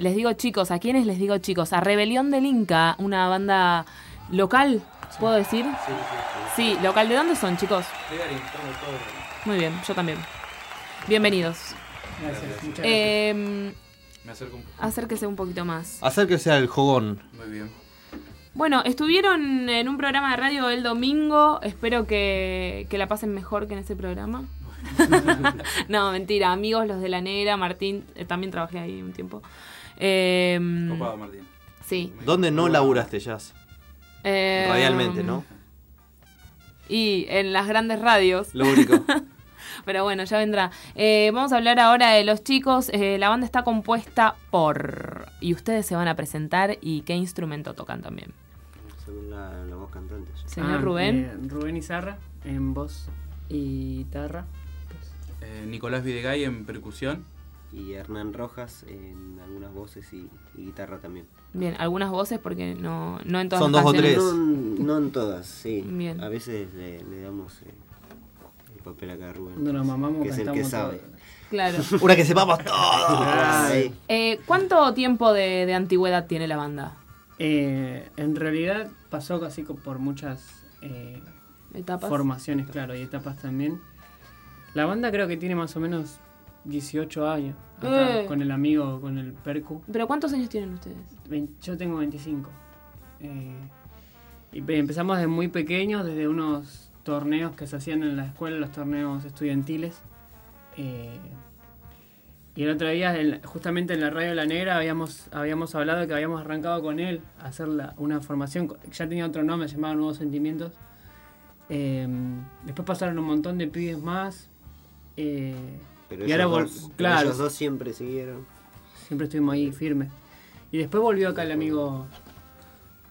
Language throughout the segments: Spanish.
les digo chicos, ¿a quiénes les digo chicos? A Rebelión del Inca, una banda local, ¿puedo decir? Sí, sí, sí. Sí, local. ¿De dónde son, chicos? De Garín, Garín. Muy bien, yo también. Bienvenidos. Gracias, muchas gracias. Eh, Me acerco un poco. acérquese un poquito más. Acérquese al jogón. Muy bien. Bueno, estuvieron en un programa de radio el domingo. Espero que, que la pasen mejor que en ese programa. no, mentira. Amigos, los de la negra, Martín, eh, también trabajé ahí un tiempo. Eh, Copado, Martín. sí. ¿Dónde no laburaste, Jazz? Eh, Radialmente, ¿no? Y en las grandes radios. Lo único. Pero bueno, ya vendrá. Eh, vamos a hablar ahora de los chicos. Eh, la banda está compuesta por... Y ustedes se van a presentar y qué instrumento tocan también. Según la, la voz cantante. Señor Ah, Rubén. eh, Rubén Izarra en voz y guitarra. Eh, Nicolás Videgay en percusión. Y Hernán Rojas en algunas voces y, y guitarra también. Bien, algunas voces porque no, no en todas Son las dos o tres. No, no en todas, sí. Bien. A veces le, le damos eh, el papel acá a Rubén. Cuando nos mamamos que es el que sabe. todo. Claro. Una que sepamos todo. Ay, Eh, ¿Cuánto tiempo de, de antigüedad tiene la banda? Eh, en realidad pasó casi por muchas eh, ¿Etapas? formaciones, claro, y etapas también. La banda creo que tiene más o menos 18 años. acá, Eh. Con el amigo, con el Percu. ¿Pero cuántos años tienen ustedes? Yo tengo 25. Eh, y empezamos desde muy pequeños, desde unos torneos que se hacían en la escuela, los torneos estudiantiles. Eh, y el otro día, en- justamente en la radio La Negra, habíamos, habíamos hablado que habíamos arrancado con él a hacer la- una formación. Ya tenía otro nombre, se llamaba Nuevos Sentimientos. Eh, después pasaron un montón de pibes más. eh, pero y ahora dos, pero claro. ellos dos siempre siguieron. Siempre estuvimos ahí firmes. Y después volvió acá el amigo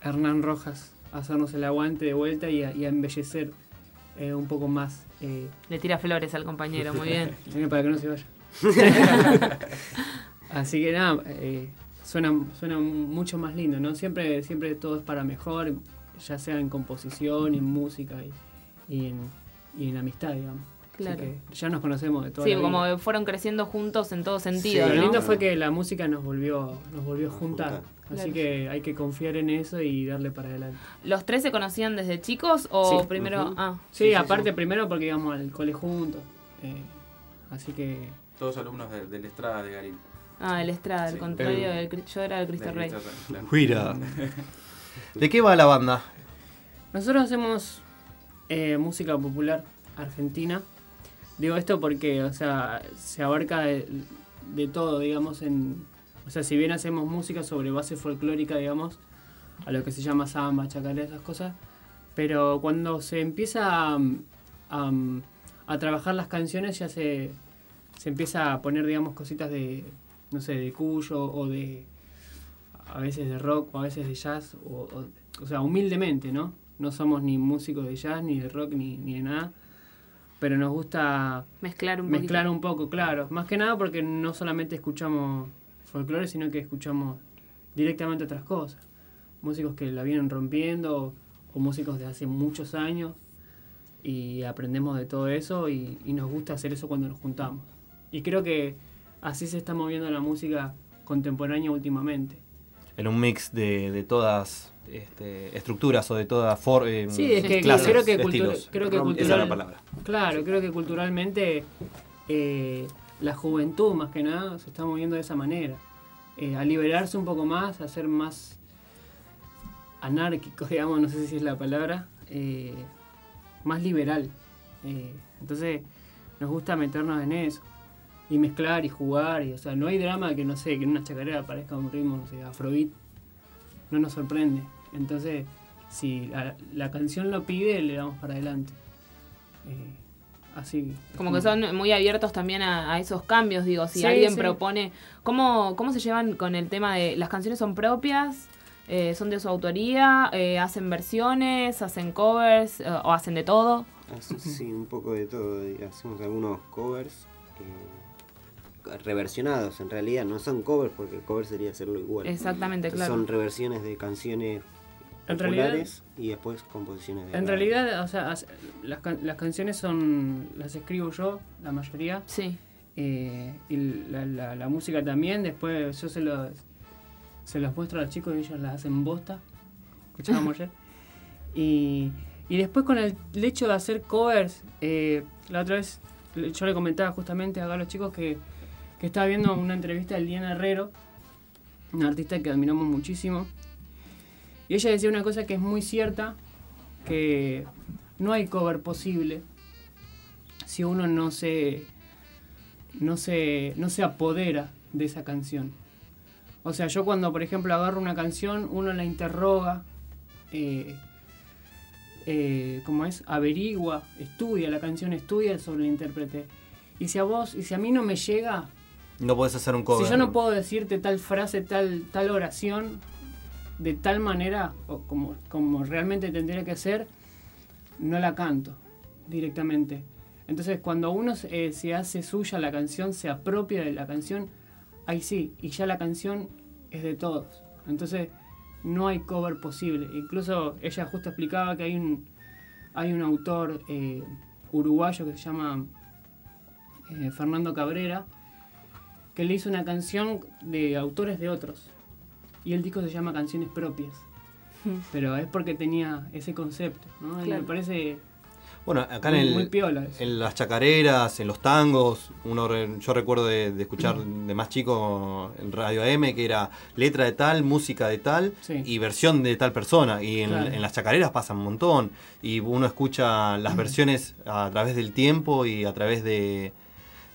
Hernán Rojas a hacernos el aguante de vuelta y a, y a embellecer eh, un poco más. eh, Le tira flores al compañero, muy bien. para que no se vaya. Así que nada, eh, suena, suena mucho más lindo, ¿no? Siempre, siempre todo es para mejor, ya sea en composición, en música y, y en, y en amistad, digamos. Así Claro. que ya nos conocemos de toda Sí, la vida. como fueron creciendo juntos en todo sentido, Lo ¿no? lindo fue que la música nos volvió, nos volvió a juntar. junta. Así que hay que confiar en eso y darle para adelante. ¿Los tres se conocían desde chicos o Sí. primero...? Ah, Sí, Sí, sí, aparte sí. primero porque íbamos al cole juntos. eh, así que Todos alumnos de, del Estrada de Garín. ah, el Estrada, el Sí. contrario, El- del Cri- yo era el Cristo Del Rey. Claro. ¿De qué va la banda? nosotros hacemos eh, música popular argentina. Digo esto porque, o sea, se abarca de, todo, digamos, en... O sea, si bien hacemos música sobre base folclórica, digamos, a lo que se llama samba, chacarera, esas cosas, pero cuando se empieza a, a- a trabajar las canciones ya se, se empieza a poner, digamos, cositas de, no sé, de cuyo o de, a veces de rock o a veces de jazz, o, o, o sea, humildemente, ¿no? No somos ni músicos de jazz, ni de rock, ni, ni de nada, pero nos gusta Mezclar un mezclar poquito. un poco, claro. Más que nada porque no solamente escuchamos folclore, sino que escuchamos directamente otras cosas. Músicos que la vienen rompiendo o músicos de hace muchos años y aprendemos de todo eso y, y nos gusta hacer eso cuando nos juntamos. Y creo que así se está moviendo la música contemporánea últimamente. En un mix de, de todas este, estructuras o de todas for, eh, Sí, es que clases, creo que, cultura- creo que Esa es Esa es la cultural- palabra. Claro, creo que culturalmente eh, la juventud más que nada se está moviendo de esa manera. Eh, a liberarse un poco más, a ser más anárquico, digamos, no sé si es la palabra, eh, más liberal. Eh, entonces nos gusta meternos en eso y mezclar y jugar. Y, o sea, no hay drama que, no sé, que en una chacarera aparezca un ritmo, no sé, afrobeat. No nos sorprende. Entonces, si la, la canción lo pide, le damos para adelante. Eh, así. Como que son muy abiertos también a, a esos cambios, digo, si Sí, alguien sí. propone... ¿cómo, ¿Cómo se llevan con el tema de las canciones son propias? Eh, ¿Son de su autoría? Eh, ¿Hacen versiones? ¿Hacen covers? eh, ¿O hacen de todo? Sí, un poco de todo. Hacemos algunos covers eh, reversionados. En realidad no son covers porque cover sería hacerlo igual. Exactamente, claro. Son reversiones de canciones En realidad- populares y después composiciones de En realidad, o sea, as- las, can- las canciones son las escribo yo, la mayoría, Sí. eh, y la, la- la música también. Después yo se lo, se las muestro a los chicos y ellos las hacen bosta. Escuchábamos ayer. Y, y después con el, el hecho de hacer covers, eh, la otra vez yo le comentaba justamente acá a los chicos que, que estaba viendo una entrevista de Liana Herrero, una artista que admiramos muchísimo. Y ella decía una cosa que es muy cierta, que no hay cover posible si uno no se, no se, no se apodera de esa canción. O sea, yo cuando, por ejemplo, agarro una canción, uno la interroga, eh, eh, ¿cómo es? Averigua, estudia la canción, estudia sobre el intérprete. Y si a vos, y si a mí no me llega, No podés hacer un cover. si yo no puedo decirte tal frase, tal, tal oración, de tal manera, o como, como realmente tendría que ser, no la canto directamente. Entonces, cuando uno eh, se hace suya la canción, se apropia de la canción, ahí sí, y ya la canción es de todos. Entonces, no hay cover posible. Incluso ella justo explicaba que hay un, hay un autor eh, uruguayo que se llama eh, Fernando Cabrera, que le hizo una canción de autores de otros. Y el disco se llama Canciones Propias. Pero es porque tenía ese concepto, ¿no? Y me parece Bueno, acá muy, en, el, muy piola eso. en las chacareras, en los tangos, uno re- yo recuerdo de, de escuchar de más chico en Radio AM que era letra de tal, música de tal Sí. y versión de tal persona. Y en, Claro. en las chacareras pasa un montón. Y uno escucha las versiones a través del tiempo y a través de,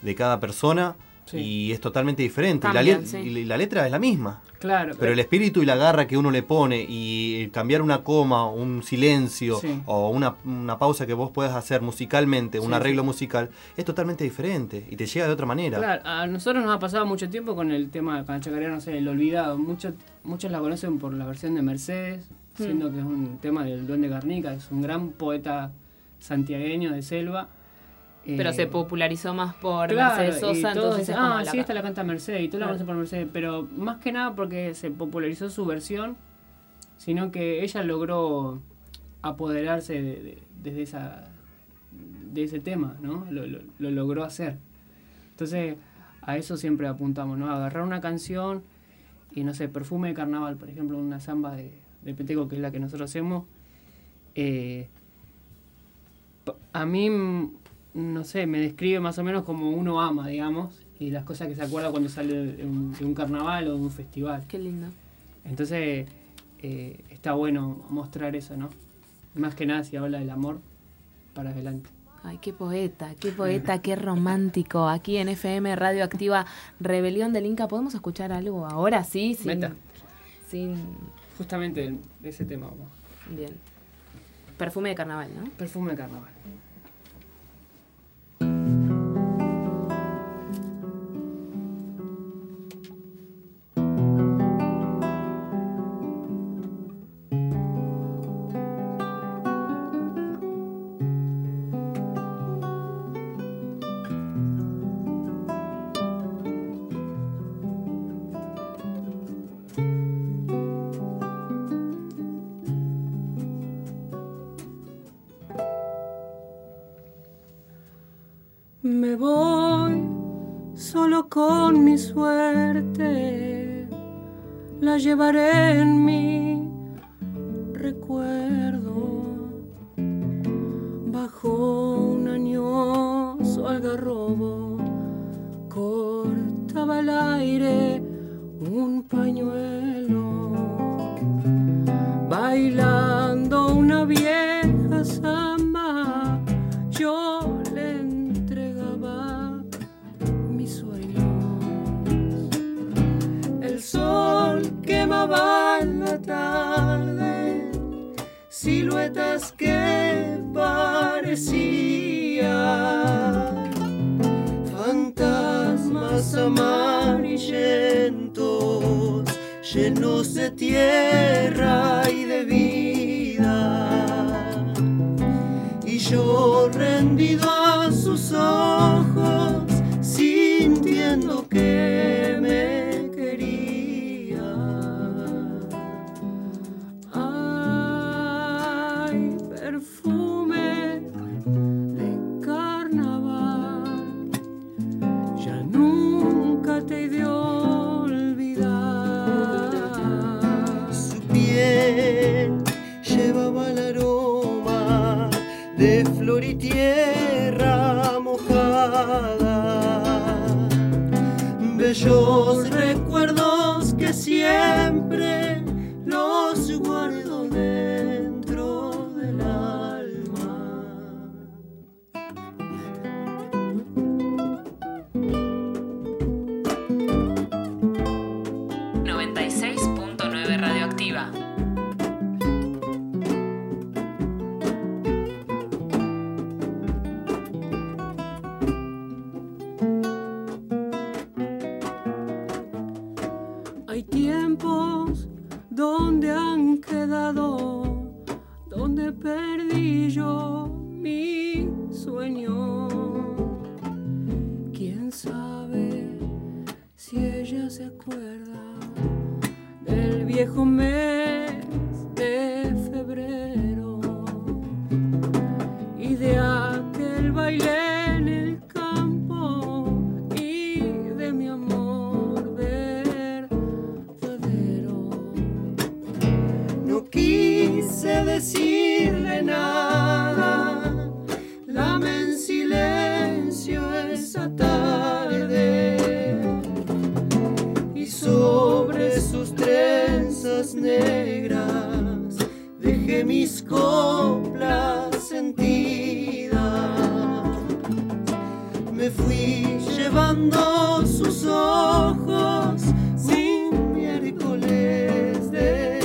de cada persona. Sí. Y es totalmente diferente. y, la, sí. y la letra es la misma. Claro, Pero el espíritu y la garra que uno le pone y cambiar una coma, un silencio Sí. o una, una pausa que vos puedas hacer musicalmente, un Sí, arreglo sí. musical, es totalmente diferente y te llega de otra manera. Claro, a nosotros nos ha pasado mucho tiempo con el tema de Chacarera, no sé, el olvidado. Muchos, muchos la conocen por la versión de Mercedes, siendo que es un tema del Duende Garnica, es un gran poeta santiagueño de selva. Pero Eh, se popularizó más por Claro, Mercedes y Sosa, todos entonces como ah, la- sí, esta la canta Mercedes, y tú la conoces por Mercedes, pero más que nada porque se popularizó su versión, sino que ella logró apoderarse de, de- desde esa, de ese tema, ¿no? Lo, lo- lo logró hacer. Entonces, a eso siempre apuntamos, ¿no? Agarrar una canción y, no sé, Perfume de Carnaval, por ejemplo, una samba de, de Peteco, que es la que nosotros hacemos, eh, a mí, no sé, me describe más o menos como uno ama, digamos, y las cosas que se acuerda cuando sale de un, de un carnaval o de un festival. Qué lindo. Entonces, eh, está bueno mostrar eso, ¿no? Más que nada si habla del amor, para adelante. Ay, qué poeta, qué poeta, qué romántico. Aquí en FM Radio Activa Rebelión del Inca, ¿podemos escuchar algo ahora? Sí, sin, Meta. sin... Justamente de ese tema, vamos. Bien. Perfume de carnaval, ¿no? Perfume de carnaval. Llevaré en siluetas que parecían fantasmas amarillentos, llenos de tierra y de vida. Y yo rendido a sus ojos, Bellos recuerdos que siempre los guardo dentro del alma. 96.9 Radioactiva. Me fui llevando sus ojos sin miércoles de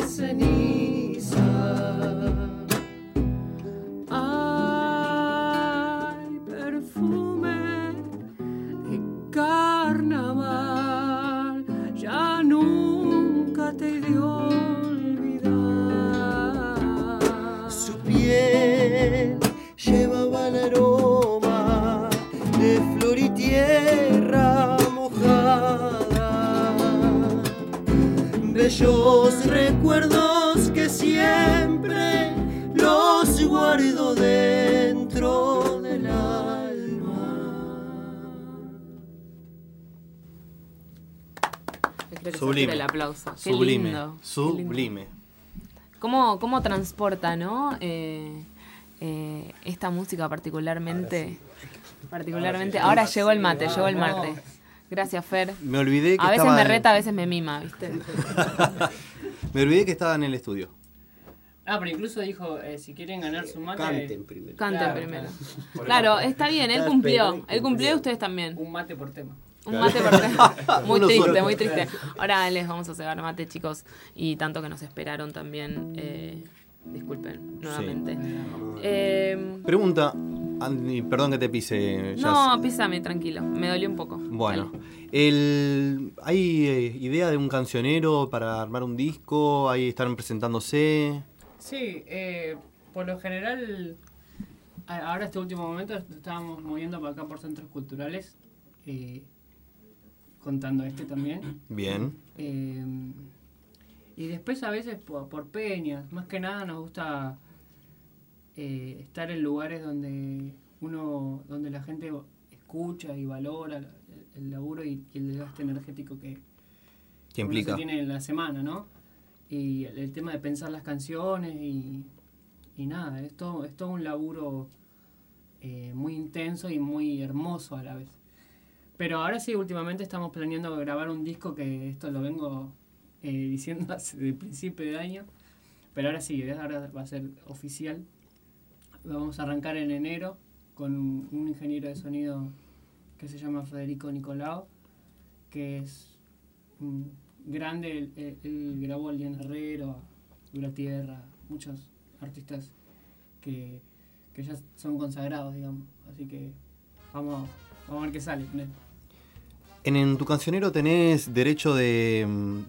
Bellos recuerdos que siempre los guardo dentro del alma. Sublime. el aplauso. Qué Sublime. lindo. Sublime. ¿Cómo, cómo transporta, no? Eh, eh, esta música particularmente. Particularmente. Ahora llegó el mate, llegó el mate. Gracias, Fer. Me olvidé que A veces estaba me reta, a veces me mima, ¿viste? Me olvidé que estaba en el estudio. Ah, pero incluso dijo, eh, si quieren ganar su mate, Canten primero. Canten Claro, primero. Claro, está bien, él cumplió. Él cumplió y ustedes también. un mate por tema. Un mate por Muy Uno triste, muy triste. Ahora les vamos a cegar mate, chicos. Y tanto que nos esperaron también. eh, disculpen, nuevamente. Eh, Pregunta, Andy, perdón que te pise. Jazz. no, písame, tranquilo. Me dolió un poco. Bueno, el, ¿hay eh, idea de un cancionero para armar un disco? ¿Ahí están presentándose? Sí, eh, por lo general, ahora este último momento estábamos moviendo para acá por centros culturales, eh, contando este también. Bien. Eh, y después a veces por, por peñas, más que nada nos gusta eh, estar en lugares donde uno, donde la gente escucha y valora el, el laburo y, y el desgaste energético que, ¿Qué uno se implica? tiene en la semana, ¿no? Y el, el tema de pensar las canciones y, y nada, es todo, es todo un laburo eh, muy intenso y muy hermoso a la vez. Pero ahora sí, últimamente estamos planeando grabar un disco que esto lo vengo eh, diciendo desde el principio de año. Pero ahora sí, ahora va a ser oficial. Vamos a arrancar en enero con un, ingeniero de sonido que se llama Federico Nicolao, que es grande. Él, grabó a Lian Herrero, a Dura Tierra, muchos artistas que, que ya son consagrados, digamos. Así que vamos, vamos a ver qué sale. ¿En, en tu cancionero tenés derecho de,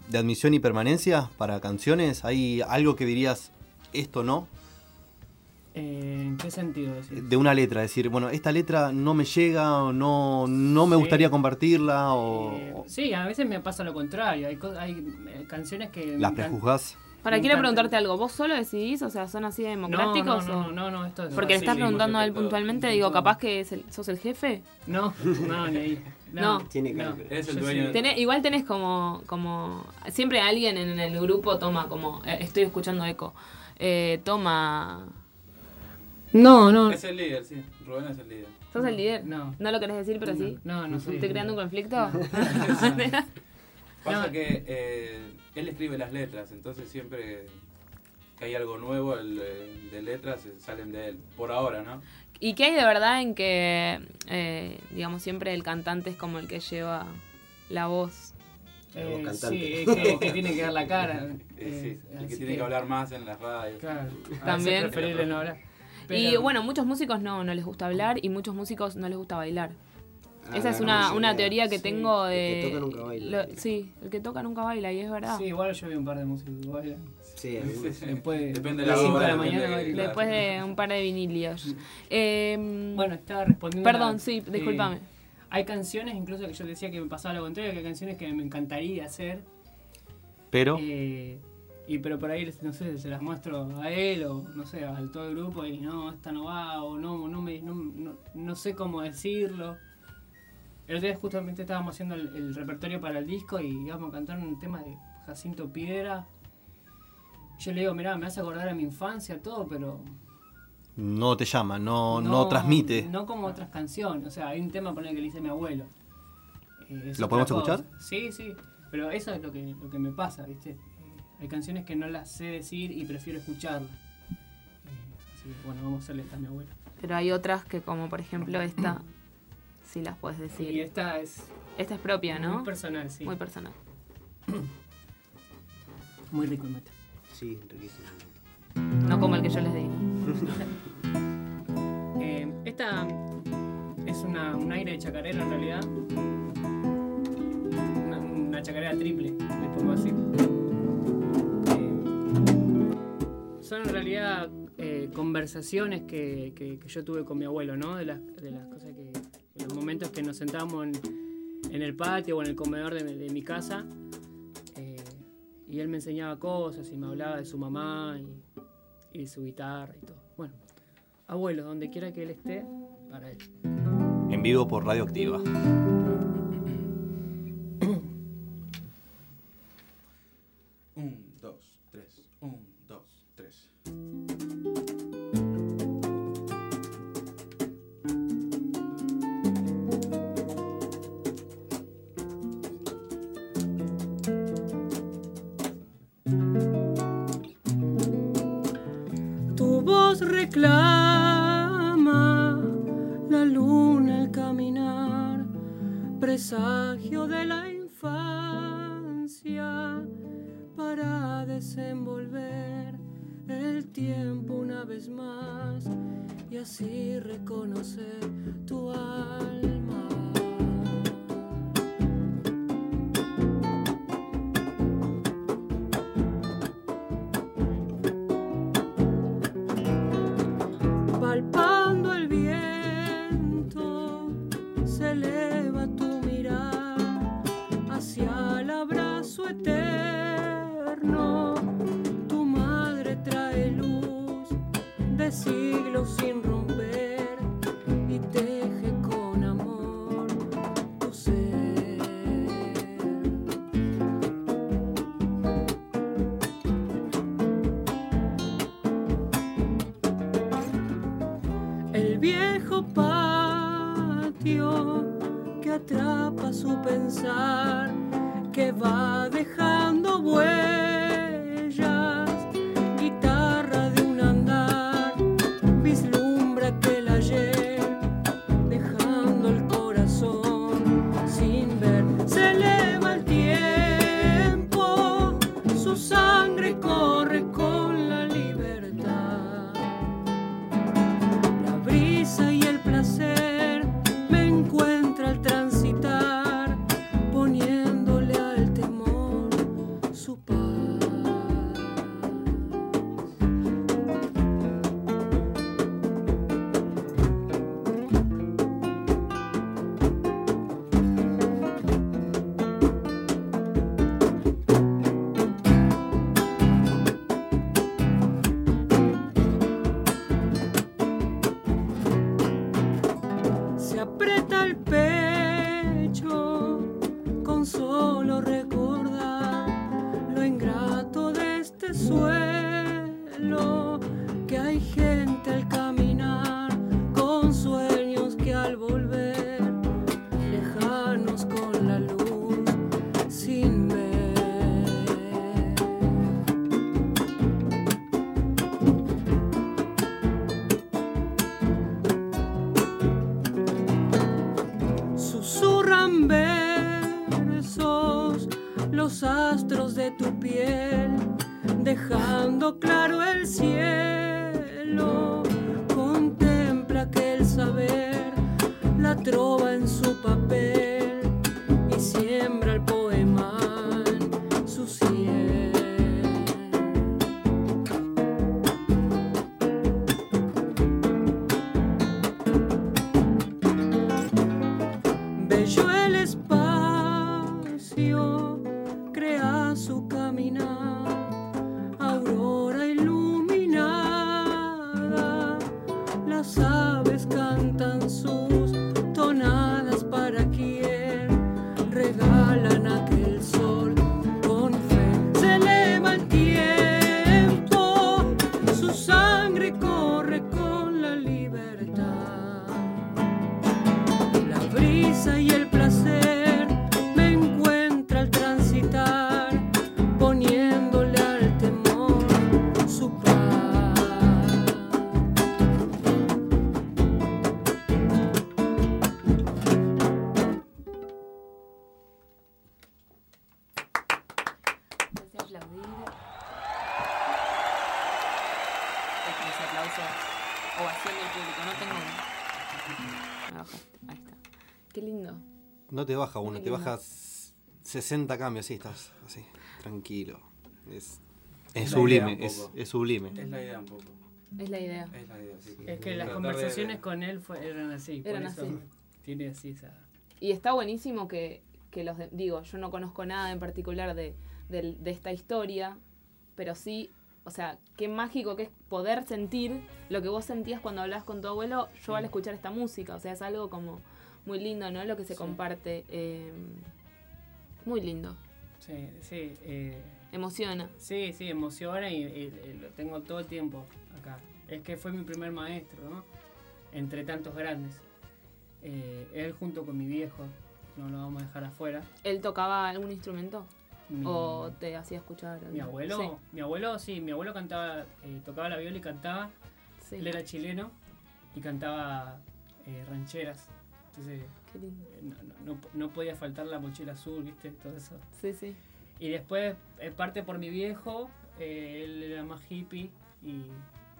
de admisión y permanencia para canciones? ¿Hay algo que dirías, esto no? Eh, ¿En qué sentido decir? De una letra, decir, bueno, esta letra no me llega, o no, no me Sí. gustaría compartirla, o Eh, sí, a veces me pasa lo contrario. Hay, hay eh, canciones que. las prejuzgás. Para, quiero preguntarte algo. ¿Vos solo decidís? O sea, ¿son así democráticos? no, o- no, no, no, esto es. Porque le estás preguntando a él puntualmente, digo, capaz que es el- sos el jefe. No, no, ni ahí. No. Tiene no. Eres el dueño Tenés- igual tenés como, como. Siempre alguien en el grupo toma como. eh, estoy escuchando eco. eh, toma. No, no. Es el líder, sí. Rubén es el líder. ¿Sos el líder? No. ¿No lo querés decir, pero sí? No, no soy. ¿Estoy creando un conflicto? Pasa No. que eh, él escribe las letras, entonces siempre que hay algo nuevo el, eh, de letras eh, salen de él. Por ahora, ¿no? ¿Y qué hay de verdad en que, eh, digamos, siempre el cantante es como el que lleva la voz? Eh, sí, es que, que tiene que dar la cara. Sí, el que tiene que hablar más en las radios. Claro. También. es preferible no hablar. Y bueno, muchos músicos no, no les gusta hablar y muchos músicos no les gusta bailar. Ah, Esa es una, una teoría que sí. tengo El de... que toca nunca baila. lo- sí, el que toca nunca baila y es verdad. Sí, igual yo vi un par de músicos que bailan. Sí. Después, Depende de la las cinco hora, de la mañana. de-. Después de un par de vinilios. Eh, Bueno, estaba respondiendo. perdón, a- sí, eh, discúlpame. hay canciones, incluso que yo decía que me pasaba lo contrario, que hay canciones que me encantaría hacer. Pero eh, y pero por ahí, no sé, se las muestro a él o no sé, al todo el grupo y no, esta no va o no, no, me, no, no, no sé cómo decirlo. El otro día justamente estábamos haciendo el, el repertorio para el disco y íbamos a cantar un tema de Jacinto Piedra. Yo le digo, mirá, me hace acordar a mi infancia, todo, pero no te llama, no, no, transmite. No como otras canciones. O sea, hay un tema poner que le hice a mi abuelo. Eh, ¿Lo podemos cosa. escuchar? Sí, sí. Pero eso es lo que, lo que me pasa, ¿viste? Hay canciones que no las sé decir y prefiero escucharlas. Eh, así que, bueno, vamos a hacerle esta a mi abuelo. Pero hay otras que como por ejemplo esta, sí las puedes Y decir. esta es Esta es propia, ¿no? muy personal, sí. Muy personal. Muy rico el mate. Sí, riquísimo. No como el que yo les digo. Eh, esta es una, un aire de chacarera en realidad. Una, una chacarera triple, le pongo así. Son en realidad eh, conversaciones que, que- yo tuve con mi abuelo, ¿no? De las, de las cosas que. de los momentos que nos sentábamos en, el patio o en el comedor de, mi casa. eh, y él me enseñaba cosas y me hablaba de su mamá y, y de su guitarra y todo. Bueno, abuelo, donde quiera que él esté, para él. En vivo por Radioactiva. Un, voz su pensar, que va dejando crea su caminar, No te baja uno, te lindo. bajas 60 cambios, así estás así, tranquilo. Es, Es es la sublime, es, sublime. Es la idea un poco. Es la idea. Es la idea, sí. Es que las de- conversaciones con él fue- eran así. por Eran eso así. Tiene así esa. Y está buenísimo que, que los... de- digo, yo no conozco nada en particular de, de esta historia, pero sí... O sea, qué mágico que es poder sentir lo que vos sentías cuando hablabas con tu abuelo, yo al escuchar esta música. O sea, es algo como muy lindo, ¿no? Lo que se Sí. comparte. eh, muy lindo. Sí, sí. eh, Emociona. Sí, sí, emociona y, y- y lo tengo todo el tiempo acá. Es que fue mi primer maestro, ¿no? Entre tantos grandes. Eh, él junto con mi viejo, no lo vamos a dejar afuera. ¿Él tocaba algún instrumento? Mi, ¿O te hacía escuchar? mi abuelo, Sí, mi abuelo sí, mi abuelo cantaba, eh, tocaba la viola y cantaba. sí. Él era chileno y cantaba rancheras. Entonces Qué lindo. eh, no, no- no- podía faltar la mochila azul, ¿viste? Todo eso. Sí, sí. Y después, eh, parte por mi viejo, eh, él era más hippie y,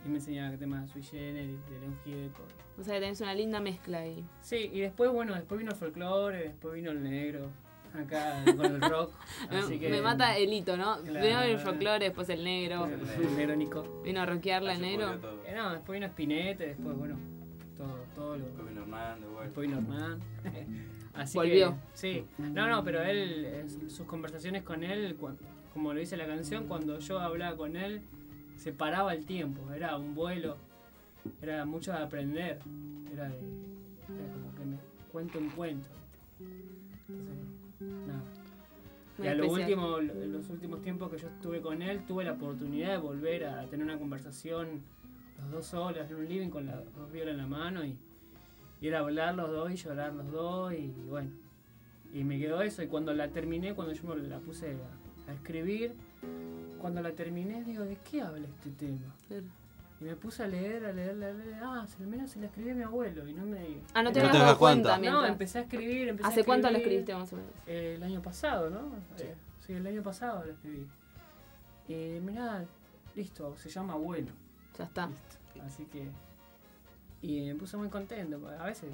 y me enseñaba temas de Sui Generis, de León Gieco. O sea, que tenés una linda mezcla ahí. Sí, y después, bueno, después vino el folclore, después vino el negro, acá con el rock. así Me, que, me mata el hito, ¿no? Claro. Primero el folclore, después el negro. El negro Nico. Vino a rockearla el negro. Eh, no, después vino Spinetta, después, bueno, todo, lo... Después vino Hernán de vuelta. Después vino Hernán. Así Volvió. Que, sí. No, no, pero él, sus conversaciones con él, como lo dice la canción, cuando yo hablaba con él, se paraba el tiempo. Era un vuelo. Era mucho de aprender. Era, de- era como que me cuento un cuento. Entonces, nada. Muy Y a lo último, en los últimos tiempos que yo estuve con él, tuve la oportunidad de volver a tener una conversación los dos solos en un living con la dos violas en la mano y, y era hablar los dos y llorar los dos y, bueno. Y me quedó eso y cuando la terminé, cuando yo me la puse a, a escribir, cuando la terminé digo, ¿de qué habla este tema? Claro. Y me puse a leer, a leer, a leer, ah, al menos se la escribí a mi abuelo y no me... Ah, no te No das cuenta cuenta. No, empecé a escribir, empecé a ¿Hace cuánto lo escribir. escribiste más o menos? Eh, el año pasado, ¿no? Sí. Eh, sí, el año pasado lo escribí. Y mirá, listo, se llama Abuelo. Ya está. Así que. Y me puse muy contento. A veces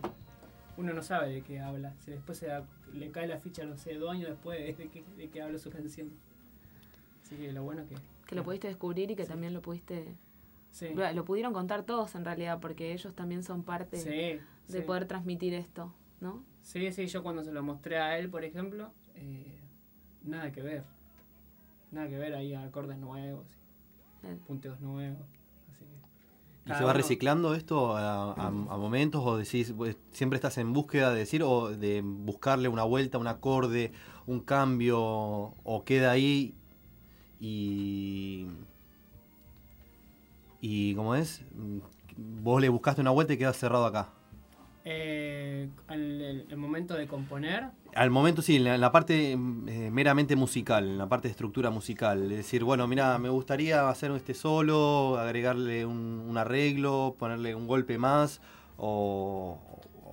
uno no sabe de qué habla. Si después se da- le cae la ficha, no sé, dos años después de que, de que habla su canción. Así que lo bueno que. Que lo pudiste descubrir y que también lo pudiste... Sí. Lo pudieron contar todos en realidad, porque ellos también son parte Sí, de sí. poder transmitir esto, ¿no? Sí, sí, yo cuando se lo mostré a él, por ejemplo, eh, nada que ver. Nada que ver ahí acordes nuevos, punteos nuevos. ¿Y se va reciclando esto a, a- a momentos o decís, pues, siempre estás en búsqueda de decir o de buscarle una vuelta, un acorde, un cambio o queda ahí y y como es, vos le buscaste una vuelta y queda cerrado acá. Eh, al- el, el momento de componer, Al momento sí, en la, parte mm, eh, meramente musical, en la parte de estructura musical. Es decir, bueno, mira, me gustaría hacer este solo, agregarle un, arreglo, ponerle un golpe más, o,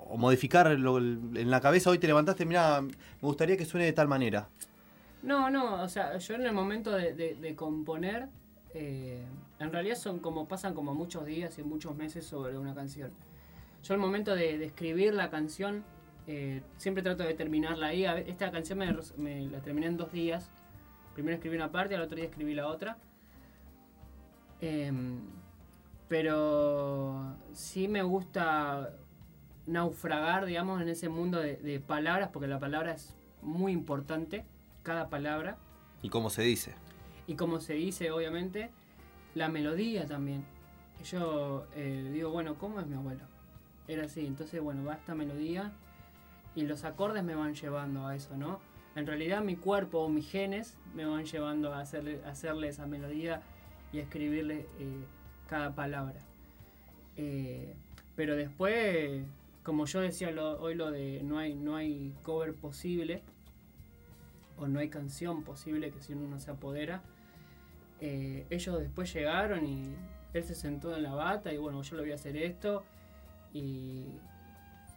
o modificar lo- en la cabeza. Hoy te levantaste, mira, me gustaría que suene de tal manera. No, no, o sea, yo en el momento de, componer, eh, en realidad son como pasan como muchos días y muchos meses sobre una canción. Yo en el momento de escribir la canción, eh, siempre trato de terminarla ahí. Esta canción me, me la terminé en dos días. Primero escribí una parte, al otro día escribí la otra. Em, pero sí me gusta naufragar, digamos, en ese mundo de, de palabras, porque la palabra es muy importante, cada palabra, Y cómo se dice. y como se dice, obviamente, la melodía también. Yo eh, digo, bueno, ¿cómo es mi abuelo? Era así, entonces, bueno, va esta melodía y los acordes me van llevando a eso, ¿no? En realidad mi cuerpo o mis genes me van llevando a hacerle, hacerle esa melodía y a escribirle eh, cada palabra. Eh, pero después, como yo decía lo- hoy lo de no hay, no hay cover posible, o no hay canción posible que si uno no se apodera, eh, ellos después llegaron y él se sentó en la bata y bueno, yo le voy a hacer esto y,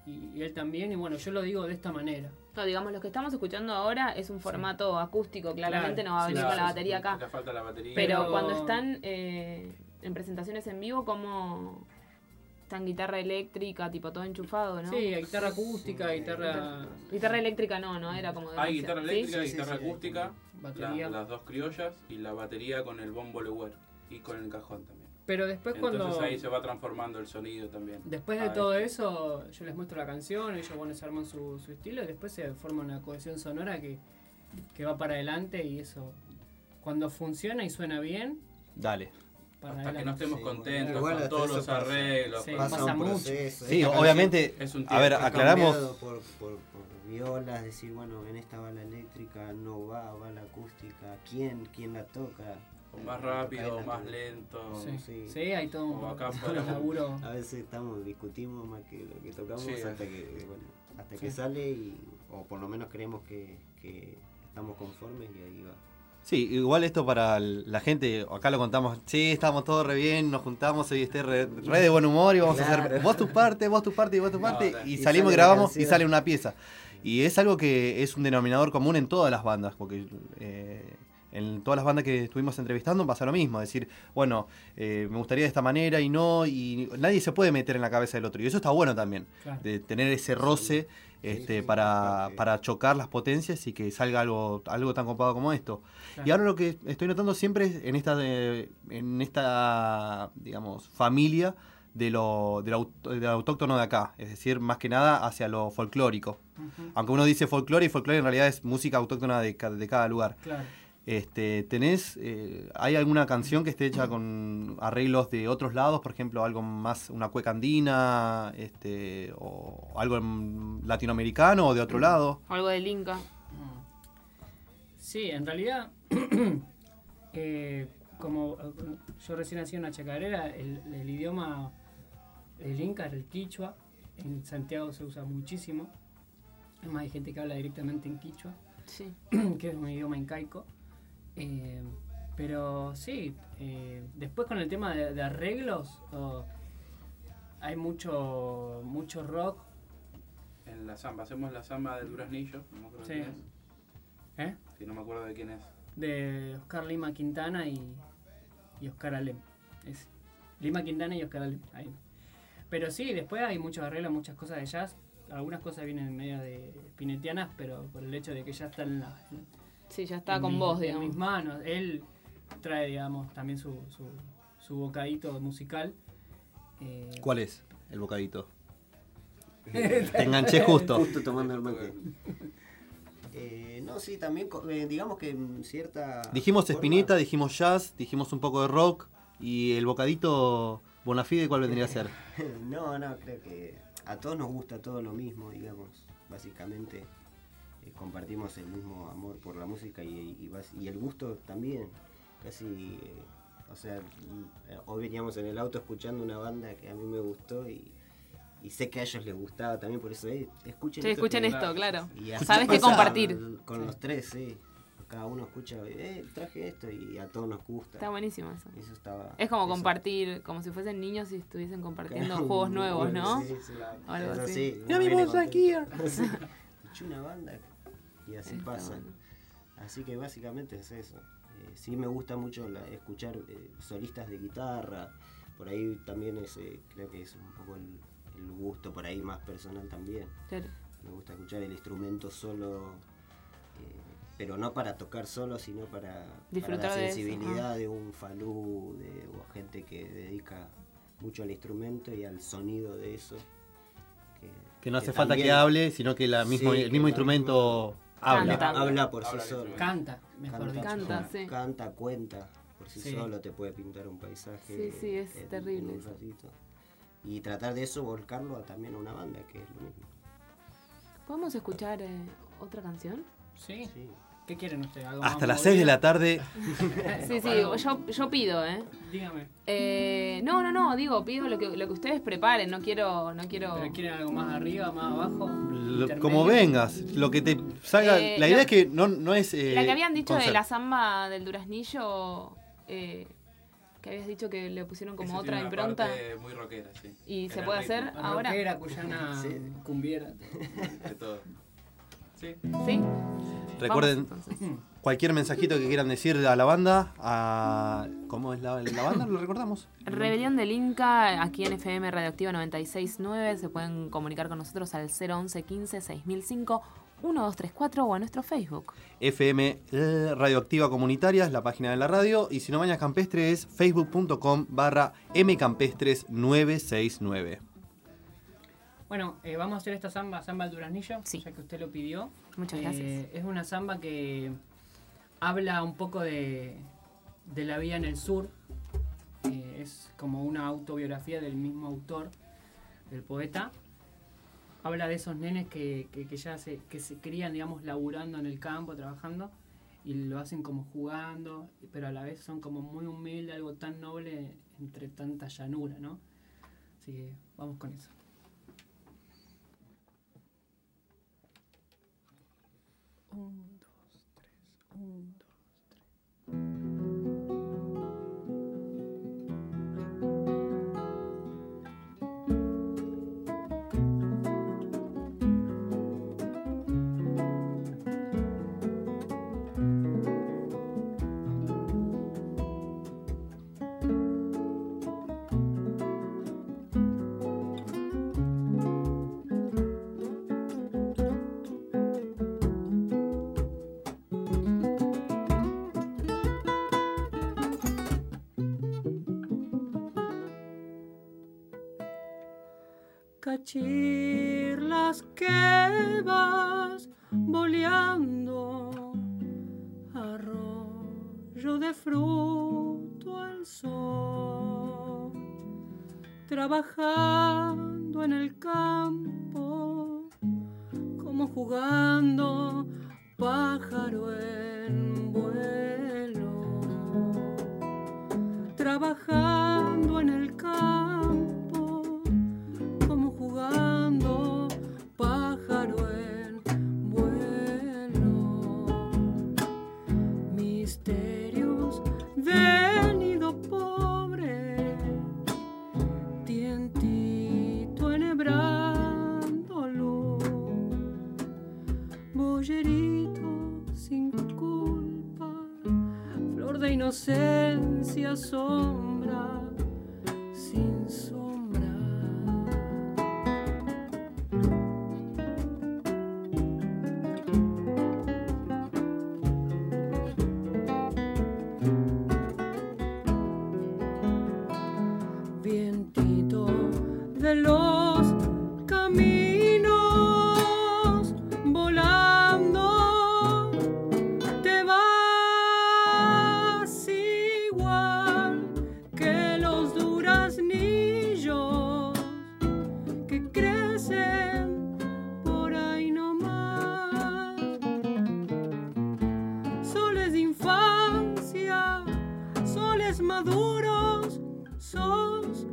y- y él también y bueno, yo lo digo de esta manera. No, digamos, lo que estamos escuchando ahora es un formato acústico, claramente Claro, no va a venir sí, con la batería acá. Le falta la batería. Pero, Pero- cuando están eh, en presentaciones en vivo, como están guitarra eléctrica, tipo todo enchufado, ¿no? Sí, guitarra acústica, guitarra... Guitarra eléctrica no, no era como de Hay guitarra ¿sí? eléctrica, Sí, sí, guitarra sí, acústica, Batería. la- las dos criollas y la batería con el bombo Lewer y con el cajón también. Pero después Entonces cuando... ahí se va transformando el sonido también. Después de Ah, todo eso, yo les muestro la canción, ellos bueno, se arman su, su estilo y después se forma una cohesión sonora que, que va para adelante y eso, cuando funciona y suena bien, Dale. para Hasta que no estemos Sí, contentos igual con todos los arreglos. Sí, con- pasa, pasa un mucho. proceso. Sí, obviamente. es un A ver, aclaramos. por, por violas, decir, bueno, en esta va la eléctrica, no va, va la acústica, ¿quién, quién la toca? O más Eh, rápido, o más lento. Sí, sí. sí, hay todo un acá laburo. A veces estamos, discutimos más que lo que tocamos Sí, hasta eh. que, bueno, hasta Sí. que sale y, o por lo menos creemos que, que estamos conformes y ahí va. Sí, igual esto para la gente, acá lo contamos, sí, estamos todos re bien, nos juntamos, hoy esté re, re de buen humor y vamos a hacer vos tu parte, vos tu parte y vos tu parte, no. y, Y salimos y grabamos y sale una pieza. Y es algo que es un denominador común en todas las bandas, porque eh, en todas las bandas que estuvimos entrevistando pasa lo mismo, decir, bueno, eh, me gustaría de esta manera y no, y nadie se puede meter en la cabeza del otro, y eso está bueno también, Claro. de tener ese roce este, sí, para, para chocar las potencias y que salga algo, algo tan copado como esto. Claro. Y ahora lo que estoy notando siempre es en esta, de- en esta digamos, familia de lo, de lo aut- del autóctono de acá, es decir, más que nada hacia lo folclórico. Aunque uno dice folclore y folclore en realidad es música autóctona de, ca- de cada lugar. Claro. Este, ¿tenés, eh, hay alguna canción que esté hecha con arreglos de otros lados? Por ejemplo, algo más, una cueca andina, este, o algo latinoamericano o de otro lado. Algo del Inca. Sí, en realidad, eh, como eh, yo recién hacía una chacarera, el, el idioma del Inca era el quichua. En Santiago se usa muchísimo. Además hay gente que habla directamente en quichua, Sí. que es un idioma incaico. Eh, pero sí, eh, después con el tema de, de arreglos, oh, hay mucho, mucho rock. En la samba, hacemos la samba del Duraznillo, no me acuerdo Sí. de quién es. ¿eh? Sí, no me acuerdo de quién es. de Oscar Lima Quintana y, y Oscar Alem. Es Lima Quintana y Oscar Alem. ahí. Pero sí, después hay muchos arreglos, muchas cosas de jazz. Algunas cosas vienen medio de pinetianas, pero por el hecho de que ya están en, la- en- Sí, ya está en con mi- vos, en digamos. mis manos. Él trae, digamos, también su, su, su bocadito musical. Eh, ¿Cuál es el bocadito? Te enganché justo. Justo tomando el mate. Eh, no, sí, también, eh, digamos que en cierta. Dijimos forma- Espineta, dijimos jazz, dijimos un poco de rock y el bocadito Bonafide, ¿cuál vendría a ser? no, no, creo que a todos nos gusta todo lo mismo, digamos. Básicamente compartimos el mismo amor por la música y, y bas- y el gusto también. Casi, eh, o sea, mm, eh, hoy veníamos en el auto escuchando una banda que a mí me gustó y, y sé que a ellos les gustaba también, por eso, eh, escuchen Sí, esto escuchen que- esto, claro. Y así Sabes qué pasa compartir. Con los tres, sí. Cada uno escucha, eh, traje esto y a todos nos gusta. Está buenísimo eso. Eso estaba. Es como eso- compartir, como si fuesen niños y estuviesen compartiendo Claro, juegos nuevos, ¿no? Sí, sí. Algo Eso así. sí, Ya uno vimos viene aquí. una banda y así Está pasa. bueno. Así que básicamente es eso. Eh, sí me gusta mucho la- escuchar eh, solistas de guitarra. Por ahí también es, eh, creo que es un poco el, el gusto por ahí más personal también. Claro. Me gusta escuchar el instrumento solo, eh, pero no para tocar solo, sino para, la sensibilidad de un falú, de o gente que dedica mucho al instrumento y al sonido de eso. Que no hace falta que hable, sino que la mismo, Sí, el que mismo la instrumento habla. Canta. habla por Habla sí solo. Canta, mejor dicho. Canta, sí. Canta, cuenta, por sí, Sí. solo te puede pintar un paisaje. Sí, sí, es en- en terrible un ratito. Y tratar de eso volcarlo a también a una banda, que es lo mismo. ¿Podemos escuchar eh, otra canción? ¿Sí? Sí. ¿Qué quieren ustedes? ¿Algo más Hasta las 6 de la tarde. Sí, sí, yo, yo pido, ¿eh? Dígame. Eh, no, no, no, digo, pido lo que, lo que ustedes preparen, no quiero, no quiero... ¿Pero quieren algo más arriba, más abajo? Lo- como vengas, lo que te salga. Eh, la idea lo- es que no, no es. eh, La que habían dicho de la samba del duraznillo, eh, que habías dicho que le pusieron como otra tiene una impronta. parte muy rockera, sí. ¿Y se puede ritmo, hacer ahora? Rockera, cuyana, Sí. cumbiera. De todo. Sí. ¿Sí? Recuerden, Vamos, entonces. cualquier mensajito que quieran decir a la banda. A, ¿Cómo es la, la banda? ¿Lo recordamos? Rebelión del Inca, aquí en FM Radioactiva 969. Se pueden comunicar con nosotros al 011 15 6005 1234 o a nuestro Facebook. FM eh, Radioactiva Comunitaria es la página de la radio. Y si no Mañas Campestre es facebook.com barra mcampestres969. Bueno, eh, vamos a hacer esta samba, samba al duraznillo, Sí. ya que usted lo pidió. Muchas Eh, gracias. Es una samba que habla un poco de, de la vida en el sur. Eh, es como una autobiografía del mismo autor, del poeta. Habla de esos nenes que, que- que ya se, que se crían, digamos, laburando en el campo, trabajando, y lo hacen como jugando, pero a la vez son como muy humildes, algo tan noble entre tanta llanura, ¿no? Así que vamos con eso. Cachirlas que vas boleando, arroyo de fruto al sol, trabajando soul. Maduros, sos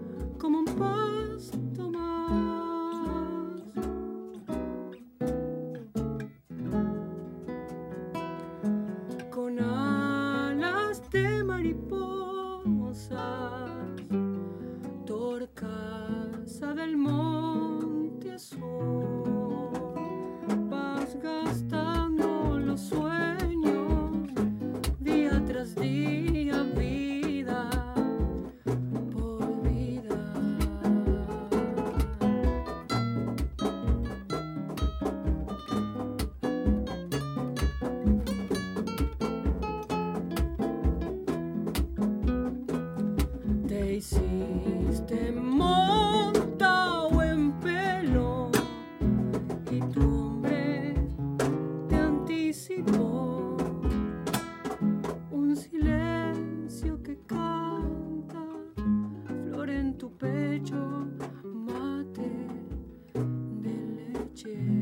Dieu.